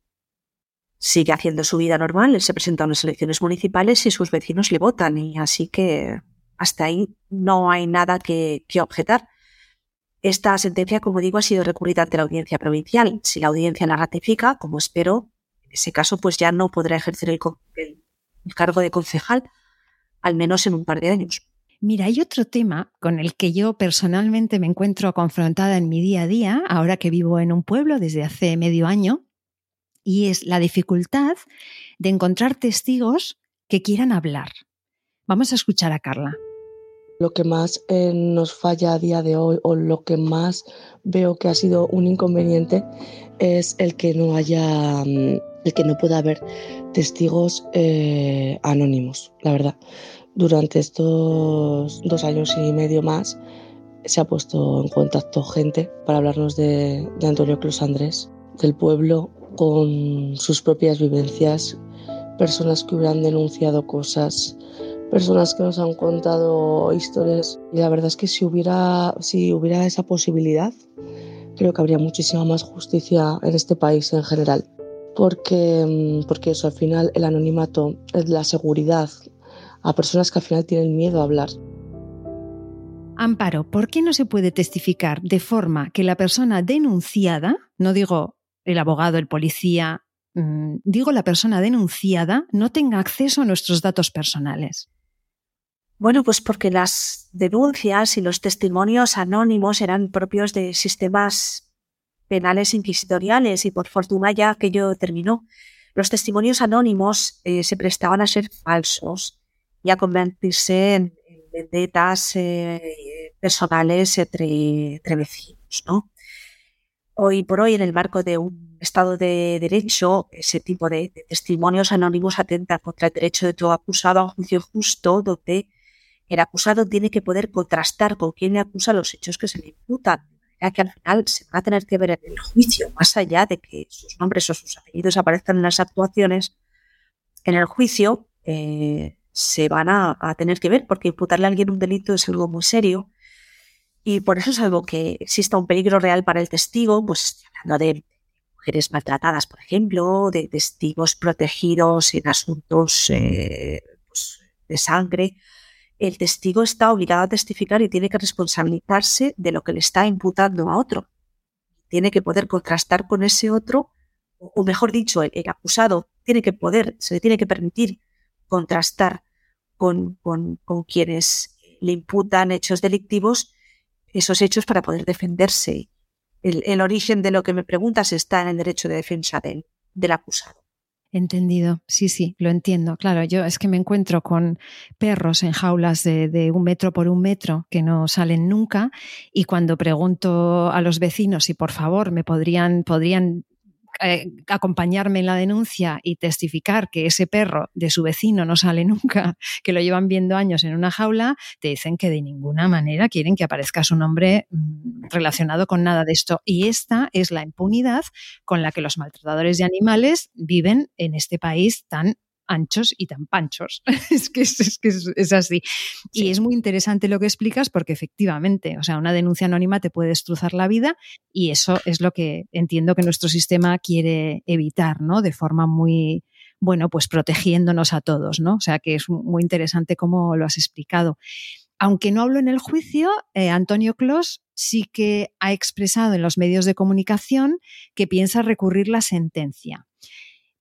sigue haciendo su vida normal, él se presenta a unas elecciones municipales y sus vecinos le votan y así que hasta ahí no hay nada que, que objetar. Esta sentencia, como digo, ha sido recurrida ante la audiencia provincial. Si la audiencia la ratifica, como espero, ese caso, pues ya no podrá ejercer el, cargo de concejal, al menos en un par de años. Mira, hay otro tema con el que yo personalmente me encuentro confrontada en mi día a día, ahora que vivo en un pueblo desde hace medio año, y es la dificultad de encontrar testigos que quieran hablar. Vamos a escuchar a Carla. Lo que más eh, nos falla a día de hoy o lo que más veo que ha sido un inconveniente es el que no haya mm, el que no pueda haber testigos eh, anónimos, la verdad. Durante estos dos años y medio más se ha puesto en contacto gente para hablarnos de, Antonio Clos Andrés, del pueblo, con sus propias vivencias, personas que hubieran denunciado cosas personas que nos han contado historias y la verdad es que si hubiera, si hubiera esa posibilidad, creo que habría muchísima más justicia en este país en general. Porque, mm, porque eso, al final el anonimato es la seguridad a personas que al final tienen miedo a hablar. Amparo, ¿por qué no se puede testificar de forma que la persona denunciada, no digo el abogado, el policía, mm, digo la persona denunciada, no tenga acceso a nuestros datos personales? Bueno, pues porque las denuncias y los testimonios anónimos eran propios de sistemas penales inquisitoriales y por fortuna ya aquello terminó. Los testimonios anónimos eh, se prestaban a ser falsos y a convertirse en, vendetas eh, personales entre, vecinos, ¿no? Hoy por hoy, en el marco de un Estado de Derecho, ese tipo de, testimonios anónimos atenta contra el derecho de todo acusado a un juicio justo, donde el acusado tiene que poder contrastar con quién le acusa los hechos que se le imputan, que al final se va a tener que ver en el juicio, más allá de que sus nombres o sus apellidos aparezcan en las actuaciones, en el juicio eh, se van a, tener que ver, porque imputarle a alguien un delito es algo muy serio. Y por eso es algo que exista un peligro real para el testigo, pues hablando de mujeres maltratadas, por ejemplo, de testigos protegidos en asuntos eh, pues, de sangre, el testigo está obligado a testificar y tiene que responsabilizarse de lo que le está imputando a otro. Tiene que poder contrastar con ese otro, o mejor dicho, el, acusado tiene que poder, se le tiene que permitir contrastar con, con, quienes le imputan hechos delictivos, esos hechos para poder defenderse. El, el, origen de lo que me preguntas está en el derecho de defensa del, del acusado. Entendido, sí, sí, lo entiendo. Claro, yo es que me encuentro con perros en jaulas de, un metro por un metro que no salen nunca y cuando pregunto a los vecinos si por favor me podrían, podrían eh, acompañarme en la denuncia y testificar que ese perro de su vecino no sale *laughs* nunca, que lo llevan viendo años en una jaula, te dicen que de ninguna manera quieren que aparezca su nombre mm, relacionado con nada de esto. Y esta es la impunidad con la que los maltratadores de animales viven en este país tan anchos y tan panchos. *laughs* es que, es, que es, así. Y es muy interesante lo que explicas porque efectivamente, o sea, una denuncia anónima te puede destrozar la vida y eso es lo que entiendo que nuestro sistema quiere evitar, ¿no? De forma muy, bueno, pues protegiéndonos a todos, ¿no? O sea, que es muy interesante cómo lo has explicado. Aunque no hablo en el juicio, eh, Antonio Clos sí que ha expresado en los medios de comunicación que piensa recurrir la sentencia.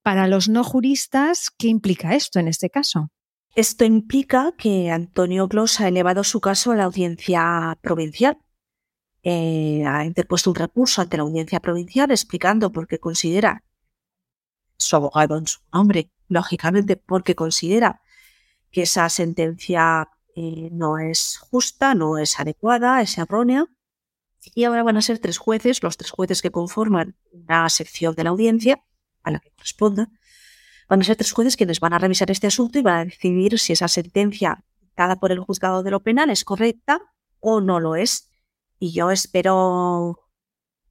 Para los no juristas, ¿qué implica esto en este caso? Esto implica que Antonio Clos ha elevado su caso a la audiencia provincial. Eh, ha interpuesto un recurso ante la audiencia provincial explicando por qué considera su abogado en su nombre, lógicamente porque considera que esa sentencia eh, no es justa, no es adecuada, es errónea. Y ahora van a ser tres jueces, los tres jueces que conforman una sección de la audiencia, a la que corresponda, van a ser tres jueces quienes van a revisar este asunto y van a decidir si esa sentencia dada por el juzgado de lo penal es correcta o no lo es. Y yo espero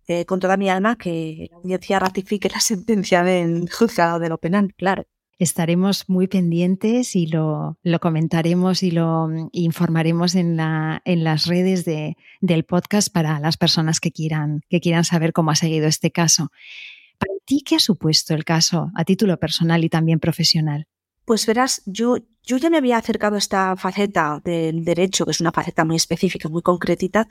eh, con toda mi alma que la audiencia ratifique la sentencia del juzgado de lo penal, claro. Estaremos muy pendientes y lo, comentaremos y lo informaremos en, la, en las redes de, del podcast para las personas que quieran, que quieran saber cómo ha seguido este caso. ¿Para ti qué ha supuesto el caso a título personal y también profesional? Pues verás, yo, yo ya me había acercado a esta faceta del derecho, que es una faceta muy específica, muy concretita,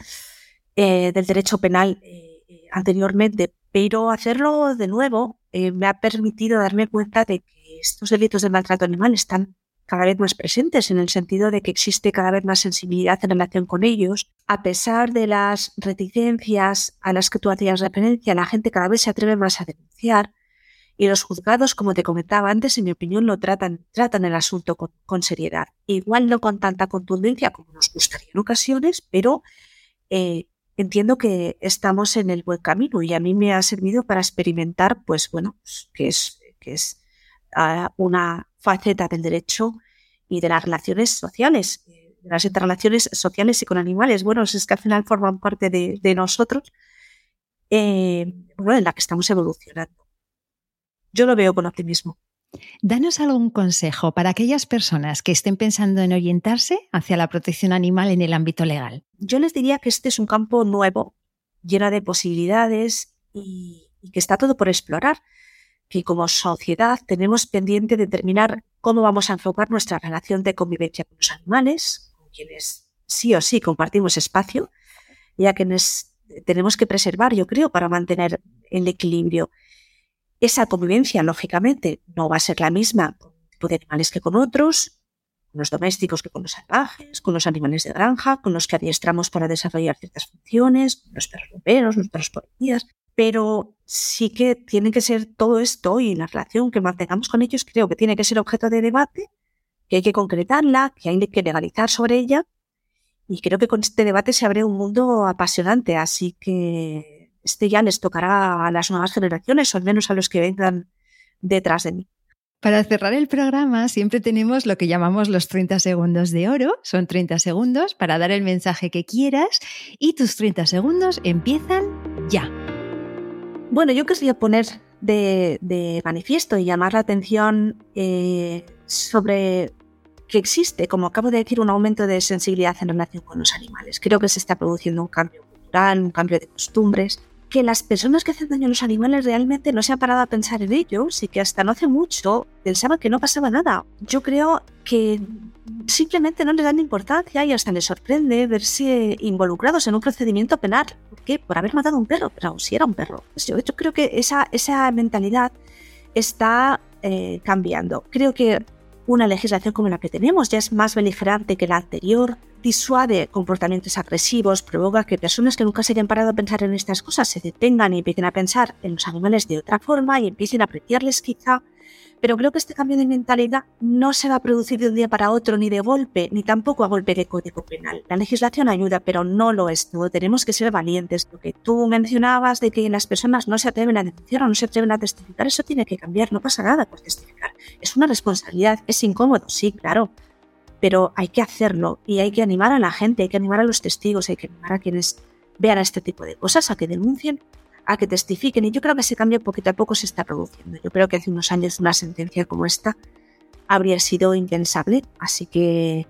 eh, del derecho penal eh, anteriormente, pero hacerlo de nuevo eh, me ha permitido darme cuenta de que estos delitos de maltrato animal están cada vez más presentes, en el sentido de que existe cada vez más sensibilidad en relación con ellos. A pesar de las reticencias a las que tú hacías referencia, la gente cada vez se atreve más a denunciar y los juzgados, como te comentaba antes, en mi opinión, lo tratan, tratan el asunto con, seriedad. Igual no con tanta contundencia como nos gustaría en ocasiones, pero eh, entiendo que estamos en el buen camino y a mí me ha servido para experimentar, pues bueno, pues, que es, que es ah, una faceta del derecho y de las relaciones sociales, de las interrelaciones sociales y con animales. Bueno, es que al final forman parte de, nosotros, eh, bueno, en la que estamos evolucionando. Yo lo veo con optimismo. Danos algún consejo para aquellas personas que estén pensando en orientarse hacia la protección animal en el ámbito legal. Yo les diría que este es un campo nuevo, lleno de posibilidades y, que está todo por explorar, que como sociedad tenemos pendiente determinar cómo vamos a enfocar nuestra relación de convivencia con los animales, con quienes sí o sí compartimos espacio, ya que tenemos que preservar, yo creo, para mantener el equilibrio. Esa convivencia, lógicamente, no va a ser la misma con tipo de animales que con otros, con los domésticos que con los salvajes, con los animales de granja, con los que adiestramos para desarrollar ciertas funciones, con los perros bomberos, los perros policías. Pero sí que tiene que ser todo esto y la relación que mantengamos con ellos, creo que tiene que ser objeto de debate, que hay que concretarla, que hay que legalizar sobre ella. Y creo que con este debate se abre un mundo apasionante, así que este ya les tocará a las nuevas generaciones, o al menos a los que vengan detrás de mí. Para cerrar el programa siempre tenemos lo que llamamos los 30 segundos de oro. Son 30 segundos para dar el mensaje que quieras y tus 30 segundos empiezan ya. Bueno, yo quería poner de, manifiesto y llamar la atención eh, sobre que existe, como acabo de decir, un aumento de sensibilidad en relación con los animales. Creo que se está produciendo un cambio cultural, un cambio de costumbres que las personas que hacen daño a los animales realmente no se han parado a pensar en ellos y que hasta no hace mucho pensaban que no pasaba nada. Yo creo que simplemente no les dan importancia y hasta les sorprende verse involucrados en un procedimiento penal. ¿Por? Por haber matado a un perro, pero si era un perro. Pues yo, creo que esa, esa mentalidad está eh, cambiando. Creo que una legislación como la que tenemos ya es más beligerante que la anterior, disuade comportamientos agresivos, provoca que personas que nunca se hayan parado a pensar en estas cosas se detengan y empiecen a pensar en los animales de otra forma y empiecen a apreciarles quizá pero creo que este cambio de mentalidad no se va a producir de un día para otro, ni de golpe, ni tampoco a golpe de código penal. La legislación ayuda, pero no lo es todo. Tenemos que ser valientes. Lo que tú mencionabas de que las personas no se atreven a denunciar o no se atreven a testificar, eso tiene que cambiar. No pasa nada por testificar. Es una responsabilidad, es incómodo, sí, claro. Pero hay que hacerlo y hay que animar a la gente, hay que animar a los testigos, hay que animar a quienes vean este tipo de cosas a que denuncien a que testifiquen. Y yo creo que ese cambio poquito a poco se está produciendo. Yo creo que hace unos años una sentencia como esta habría sido impensable. Así que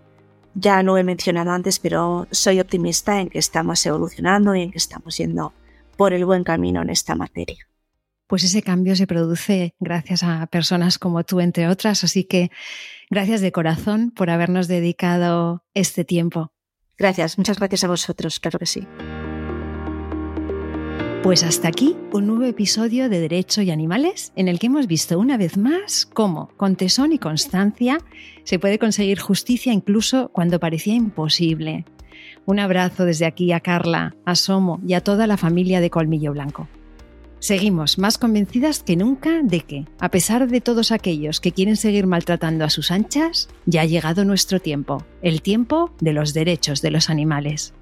ya lo he mencionado antes, pero soy optimista en que estamos evolucionando y en que estamos yendo por el buen camino en esta materia. Pues ese cambio se produce gracias a personas como tú, entre otras. Así que gracias de corazón por habernos dedicado este tiempo. Gracias, muchas gracias a vosotros, claro que sí. Pues hasta aquí un nuevo episodio de Derecho y Animales en el que hemos visto una vez más cómo, con tesón y constancia, se puede conseguir justicia incluso cuando parecía imposible. Un abrazo desde aquí a Carla, a Somo y a toda la familia de Colmillo Blanco. Seguimos más convencidas que nunca de que, a pesar de todos aquellos que quieren seguir maltratando a sus anchas, ya ha llegado nuestro tiempo, el tiempo de los derechos de los animales.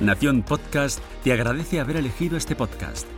Nación Podcast te agradece haber elegido este podcast.